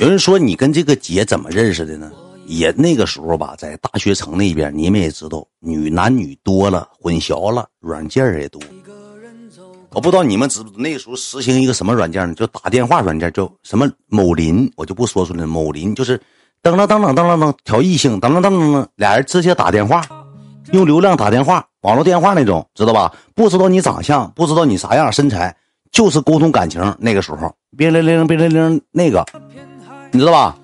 有人说你跟这个姐怎么认识的呢？也那个时候吧，在大学城那边，你们也知道，女男女多了，混淆了，软件也多。我不知道你们知不，那个时候实行一个什么软件呢？就打电话软件，叫什么某林，我就不说出来。某林就是噔噔噔噔噔噔噔调异性，噔噔噔噔噔，俩人直接打电话，用流量打电话，网络电话那种，知道吧？不知道你长相，不知道你啥样身材，就是沟通感情。那个时候，别铃铃，别铃铃，那个。你知道吧？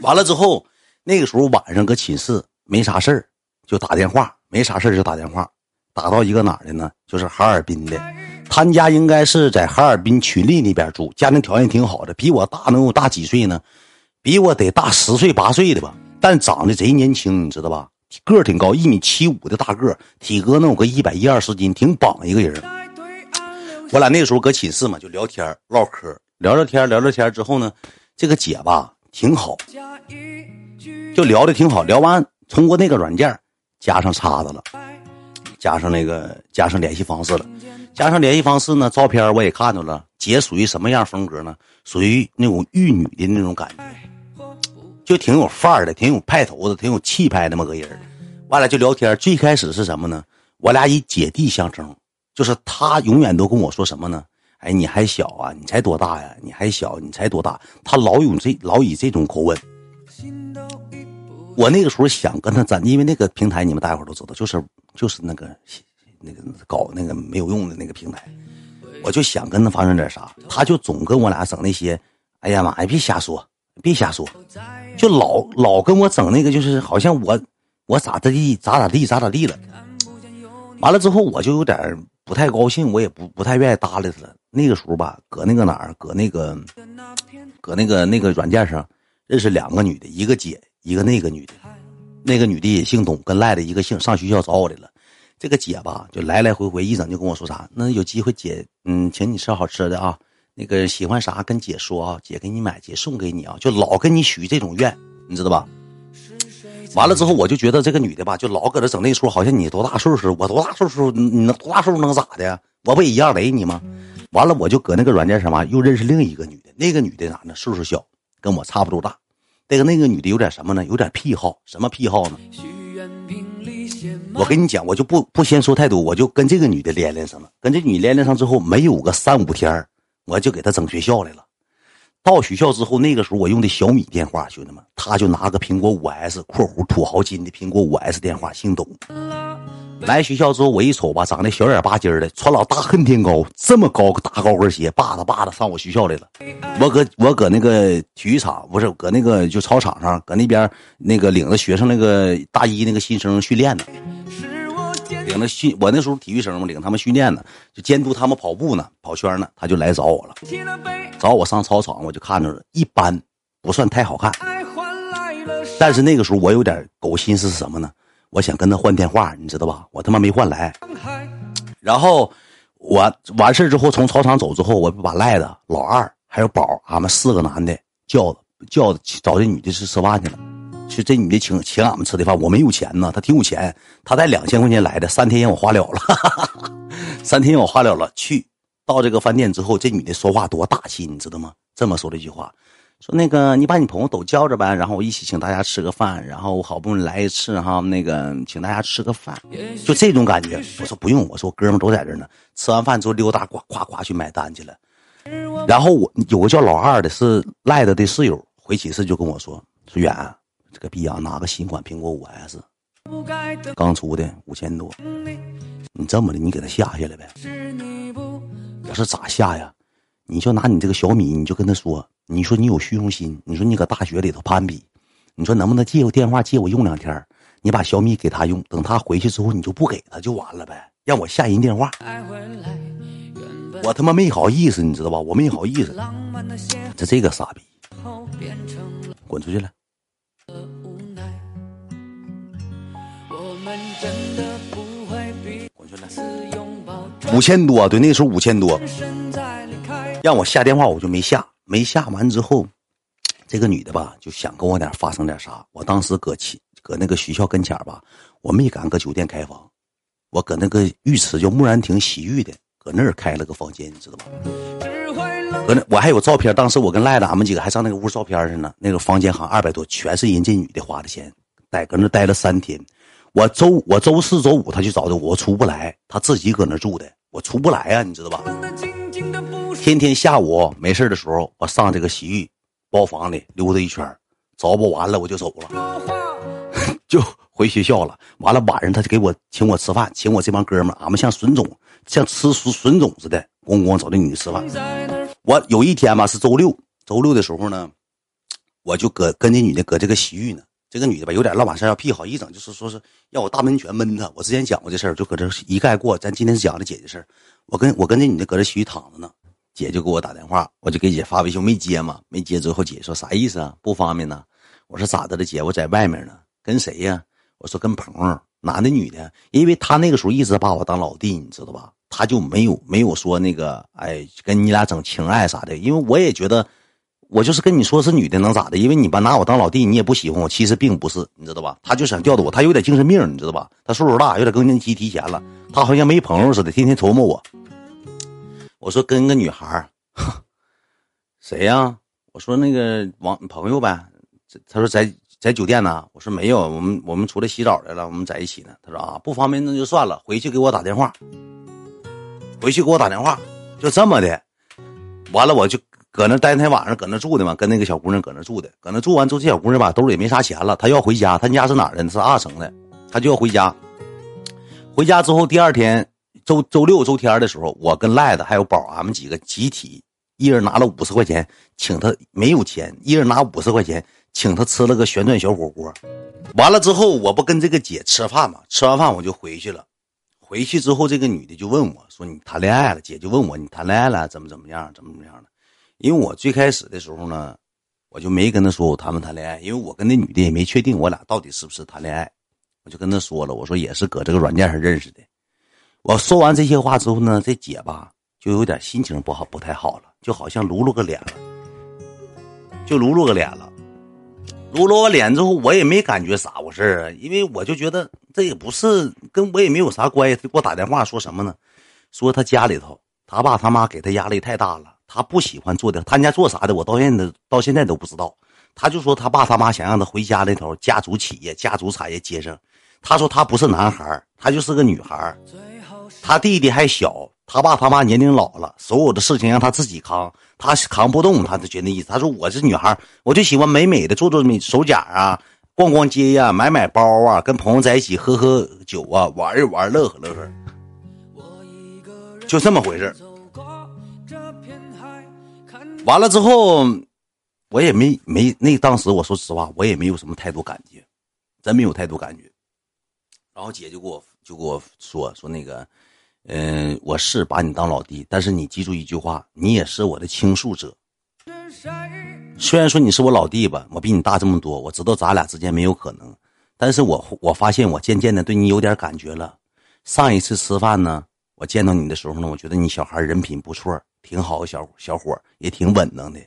完了之后，那个时候晚上搁寝室没啥事儿，就打电话，没啥事儿就打电话，打到一个哪儿的呢？就是哈尔滨的，他家应该是在哈尔滨群力那边住，家庭条件挺好的，比我大能有大几岁呢？比我得大十岁八岁的吧，但长得贼年轻，你知道吧？个儿挺高，一米七五的大个，体格能有个一百一二十斤，挺棒一个人。我俩那个时候搁寝室嘛，就聊天唠嗑，聊聊天聊聊天之后呢。这个姐吧挺好，就聊的挺好。聊完通过那个软件加上叉子了，加上那个加上联系方式了，加上联系方式呢，照片我也看到了。姐属于什么样风格呢？属于那种玉女的那种感觉，就挺有范儿的，挺有派头的，挺有气派那么个人。完了就聊天，最开始是什么呢？我俩以姐弟相称，就是他永远都跟我说什么呢？哎，你还小啊？你才多大呀？你还小，你才多大？他老有这老以这种口吻。我那个时候想跟他咱，因为那个平台你们大伙都知道，就是就是那个那个搞那个没有用的那个平台，我就想跟他发生点啥，他就总跟我俩整那些，哎呀妈呀，别瞎说，别瞎说，就老老跟我整那个，就是好像我我咋地咋咋地咋咋地了。完了之后我就有点不太高兴，我也不不太愿意搭理他了。那个时候吧，搁那个哪儿，搁那个，搁那个那个软件上，认识两个女的，一个姐，一个那个女的，那个女的也姓董，跟赖的一个姓，上学校找我来了。这个姐吧，就来来回回一整就跟我说啥，那有机会姐，嗯，请你吃好吃的啊，那个喜欢啥跟姐说啊，姐给你买，姐送给你啊，就老跟你许这种愿，你知道吧？完了之后，我就觉得这个女的吧，就老搁这整那出，好像你多大岁数，我多大岁数，你能多大岁数能咋的？我不也一样雷你吗？完了，我就搁那个软件上嘛，又认识另一个女的。那个女的咋呢？岁数小，跟我差不多大。这个那个女的有点什么呢？有点癖好。什么癖好呢？我跟你讲，我就不不先说太多，我就跟这个女的连连上了。跟这女连连上之后，没有个三五天我就给她整学校来了。到学校之后，那个时候我用的小米电话，兄弟们，他就拿个苹果五 S（ 括弧土豪金的苹果五 S 电话），姓董。来学校之后，我一瞅吧，长得小眼巴尖的，穿老大恨天高，这么高个大高跟鞋，叭嗒叭嗒上我学校来了。我搁我搁那个体育场，不是搁那个就操场上，搁那边那个领着学生那个大一那个新生训练呢，领着训我那时候体育生嘛，领他们训练呢，就监督他们跑步呢，跑圈呢，他就来找我了，找我上操场，我就看着了，一般不算太好看，但是那个时候我有点狗心思是什么呢？我想跟他换电话，你知道吧？我他妈没换来。然后我完事之后，从操场走之后，我把赖子、老二还有宝，俺们四个男的叫叫找这女的去吃饭去了。去这女的请请俺们吃的饭，我没有钱呢，她挺有钱，她带两千块钱来的，三天让我花了了，三天让我花了了。去到这个饭店之后，这女的说话多大气，你知道吗？这么说了一句话。说那个，你把你朋友都叫着呗，然后我一起请大家吃个饭，然后我好不容易来一次哈，那个请大家吃个饭，就这种感觉。我说不用，我说哥们都在这呢。吃完饭之后溜达，呱呱呱去买单去了。然后我有个叫老二的，是赖子的室友，回寝室就跟我说说远，这个逼样拿个新款苹果五 S，刚出的五千多，你这么的，你给他下下来呗。我是咋下呀？你就拿你这个小米，你就跟他说。你说你有虚荣心，你说你搁大学里头攀比，你说能不能借我电话借我用两天？你把小米给他用，等他回去之后你就不给他就完了呗，让我下人电话。我他妈没好意思，你知道吧？我没好意思。这这个傻逼，滚出去了！五千多，对，那时候五千多，让我下电话我就没下。没下完之后，这个女的吧就想跟我点发生点啥。我当时搁起搁那个学校跟前吧，我没敢搁酒店开房，我搁那个浴池叫木兰亭洗浴的，搁那儿开了个房间，你知道吧？搁那我还有照片，当时我跟赖子俺们几个还上那个屋照片去呢。那个房间好像二百多，全是人这女的花的钱，在搁那待了三天。我周我周四周五他就找的我，我出不来，他自己搁那住的，我出不来啊，你知道吧？天天下午没事的时候，我上这个洗浴包房里溜达一圈，找不完了我就走了，就回学校了。完了晚上他就给我请我吃饭，请我这帮哥们俺们像笋种，像吃笋笋种似的，咣咣找那女的吃饭。我有一天吧，是周六，周六的时候呢，我就搁跟那女的搁这个洗浴呢。这个女的吧，有点老把事要癖好一整，就是说是要我大闷拳闷她。我之前讲过这事儿，就搁这一概过。咱今天讲的姐姐事儿。我跟我跟这女的搁这洗浴躺着呢，姐就给我打电话，我就给姐发微信，没接嘛，没接之后，姐说啥意思啊？不方便呢。我说咋的了，姐？我在外面呢，跟谁呀？我说跟朋友，男的女的？因为他那个时候一直把我当老弟，你知道吧？他就没有没有说那个，哎，跟你俩整情爱啥的。因为我也觉得，我就是跟你说是女的能咋的？因为你把拿我当老弟，你也不喜欢我。其实并不是，你知道吧？他就想吊着我，他有点精神病，你知道吧？他岁数大，有点更年期提前了。他好像没朋友似的，天天琢磨我。我说跟个女孩谁呀？我说那个王朋友呗。他说在在酒店呢。我说没有，我们我们出来洗澡来了，我们在一起呢。他说啊，不方便那就算了，回去给我打电话。回去给我打电话，就这么的，完了我就搁那待那天晚上，搁那住的嘛，跟那个小姑娘搁那住的，搁那住完之后，这小姑娘吧兜里没啥钱了，她要回家，她家是哪儿的？是二城的，她就要回家。回家之后，第二天周周六周天的时候，我跟赖子还有宝，俺们几个集体一人拿了五十块钱，请她没有钱，一人拿五十块钱请她吃了个旋转小火锅。完了之后，我不跟这个姐吃饭嘛，吃完饭我就回去了。回去之后，这个女的就问我说：“你谈恋爱了？”姐就问我：“你谈恋爱了？怎么怎么样？怎么怎么样的？”因为我最开始的时候呢，我就没跟她说我谈没谈恋爱，因为我跟那女的也没确定我俩到底是不是谈恋爱。我就跟她说了，我说也是搁这个软件上认识的。我说完这些话之后呢，这姐吧就有点心情不好，不太好了，就好像撸噜个脸了，就撸噜个脸了。撸了我脸之后，我也没感觉啥回事啊，因为我就觉得这也不是跟我也没有啥关系。他给我打电话说什么呢？说他家里头他爸他妈给他压力太大了，他不喜欢做的，他家做啥的，我到现在到现在都不知道。他就说他爸他妈想让他回家那头家族企业、家族产业接上。他说他不是男孩他就是个女孩他弟弟还小，他爸他妈年龄老了，所有的事情让他自己扛。他扛不动，他就觉得意思。他说：“我是女孩，我就喜欢美美的，做做美手甲啊，逛逛街呀，买买包啊，跟朋友在一起喝喝酒啊，玩一玩，乐呵乐呵，就这么回事完了之后，我也没没那当时我说实话，我也没有什么太多感觉，真没有太多感觉。然后姐就给我就给我说说那个。嗯，我是把你当老弟，但是你记住一句话，你也是我的倾诉者。虽然说你是我老弟吧，我比你大这么多，我知道咱俩之间没有可能，但是我我发现我渐渐的对你有点感觉了。上一次吃饭呢，我见到你的时候呢，我觉得你小孩人品不错，挺好的小小伙，也挺稳当的。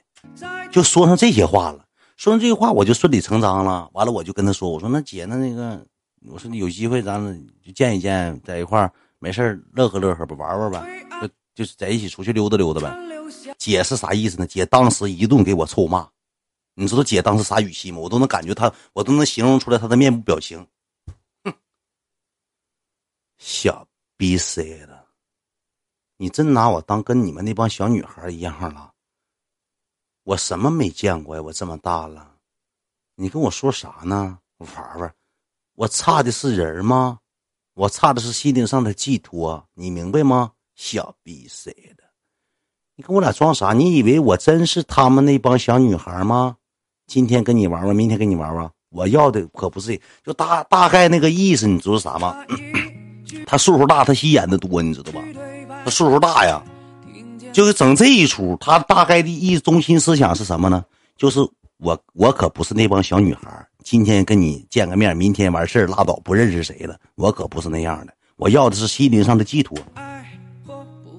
就说上这些话了，说上这些话我就顺理成章了。完了我就跟他说，我说那姐那那个，我说你有机会咱就见一见，在一块儿。没事乐呵乐呵吧玩玩呗，就就是在一起出去溜达溜达呗。姐是啥意思呢？姐当时一顿给我臭骂，你知道姐当时啥语气吗？我都能感觉她，我都能形容出来她的面部表情。哼，小逼谁的？你真拿我当跟你们那帮小女孩一样了？我什么没见过呀？我这么大了，你跟我说啥呢？玩玩，我差的是人吗？我差的是心灵上的寄托，你明白吗？小逼谁的？你跟我俩装啥？你以为我真是他们那帮小女孩吗？今天跟你玩玩，明天跟你玩玩。我要的可不是，就大大概那个意思，你知道啥吗？他岁数大，他心眼子多，你知道吧？他岁数大呀，就是整这一出。他大概的意中心思想是什么呢？就是我，我可不是那帮小女孩。今天跟你见个面，明天完事拉倒，不认识谁了。我可不是那样的，我要的是心灵上的寄托。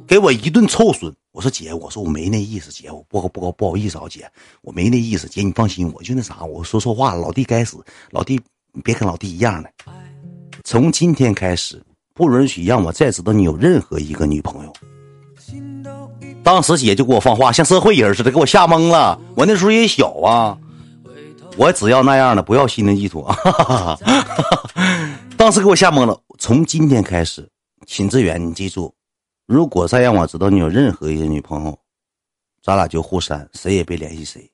给我一顿臭损，我说姐，我说我没那意思，姐，我不不不好意思啊，姐，我没那意思，姐你放心，我就那啥，我说错话了，老弟该死，老弟你别跟老弟一样的。从今天开始，不允许让我再知道你有任何一个女朋友。当时姐就给我放话，像社会人似的，给我吓懵了。我那时候也小啊，我只要那样的，不要心灵寄托。当时给我吓懵了。从今天开始，秦志远，你记住，如果再让我知道你有任何一个女朋友，咱俩就互删，谁也别联系谁，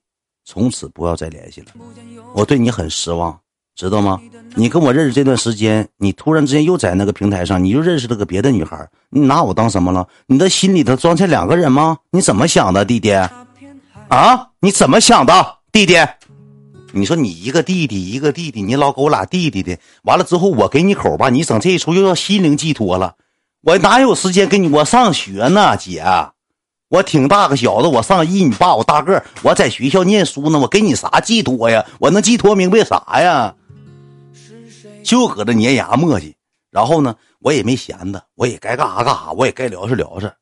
从此不要再联系了。我对你很失望，知道吗？你跟我认识这段时间，你突然之间又在那个平台上，你又认识了个别的女孩，你拿我当什么了？你的心里头装下两个人吗？你怎么想的，弟弟？啊？你怎么想的，弟弟？你说你一个弟弟一个弟弟，你老给我俩弟弟的，完了之后我给你口吧，你整这一出又要心灵寄托了，我哪有时间给你？我上学呢，姐，我挺大个小子，我上一米八，我大个，我在学校念书呢，我给你啥寄托呀？我能寄托明白啥呀？就搁这粘牙磨叽，然后呢，我也没闲着，我也该干啥干啥，我也该聊是聊是。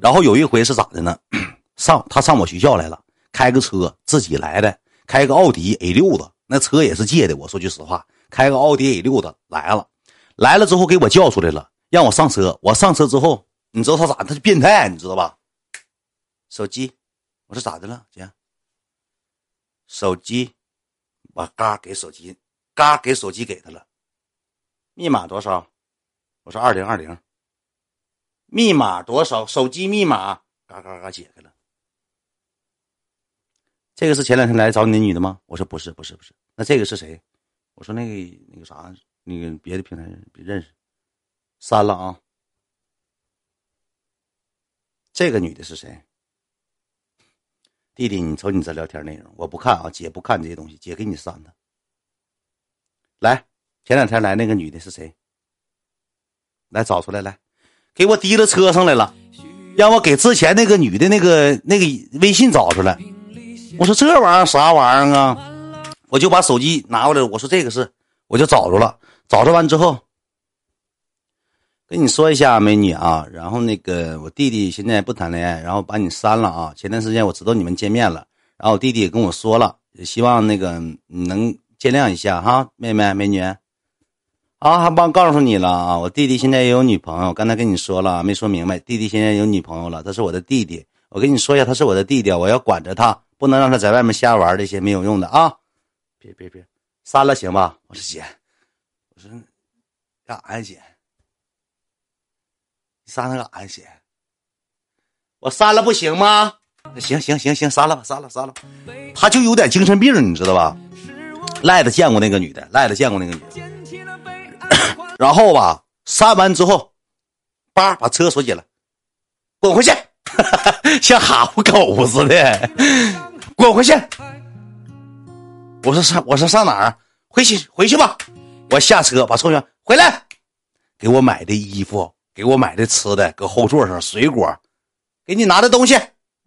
然后有一回是咋的呢？上他上我学校来了，开个车自己来的，开个奥迪 A 六的，那车也是借的。我说句实话，开个奥迪 A 六的来了，来了之后给我叫出来了，让我上车。我上车之后，你知道他咋？他是变态，你知道吧？手机，我说咋的了，姐？手机，我嘎给手机。嘎，给手机给他了，密码多少？我说二零二零。密码多少？手机密码？嘎嘎嘎，解开了。这个是前两天来找你的女的吗？我说不是，不是，不是。那这个是谁？我说那个那个啥，那个别的平台别认识，删了啊。这个女的是谁？弟弟，你瞅你这聊天内容，我不看啊，姐不看这些东西，姐给你删的。来，前两天来那个女的是谁？来找出来，来，给我提到车上来了，让我给之前那个女的那个那个微信找出来。我说这玩意儿啥玩意儿啊？我就把手机拿过来，我说这个是，我就找着了。找着完之后，跟你说一下，美女啊，然后那个我弟弟现在不谈恋爱，然后把你删了啊。前段时间我知道你们见面了，然后我弟弟也跟我说了，也希望那个能。见谅一下哈，妹妹美女，啊，还忘告诉你了啊，我弟弟现在也有女朋友，刚才跟你说了没说明白，弟弟现在有女朋友了，他是我的弟弟，我跟你说一下，他是我的弟弟，我要管着他，不能让他在外面瞎玩这些没有用的啊，别别别，删了行吧？我说姐，我说干啥呀姐？你删他干啥呀姐？我删了不行吗？行行行行，删了吧，删了删了，他就有点精神病，你知道吧？赖子见过那个女的，赖子见过那个女的，然后吧，删完之后，叭把车锁起来，滚回去，像哈巴狗似的，滚回去。我说上，我说上哪儿？回去回去吧。我下车把车员回来，给我买的衣服，给我买的吃的，搁后座上水果，给你拿的东西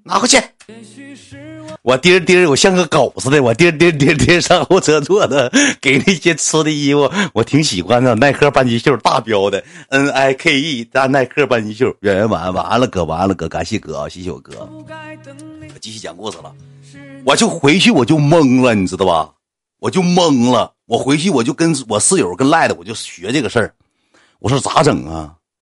拿回去。我颠颠，我像个狗似的，我颠颠颠颠上后车坐的，给那些吃的衣服，我挺喜欢的。耐克半截袖大标的，N I K E 大耐克半截袖。圆圆完完了，哥完了，哥感谢哥啊，谢谢我哥。我继续讲故事了，我就回去我就懵了，你知道吧？我就懵了。我回去我就跟我室友跟赖的，我就学这个事儿。我说咋整啊？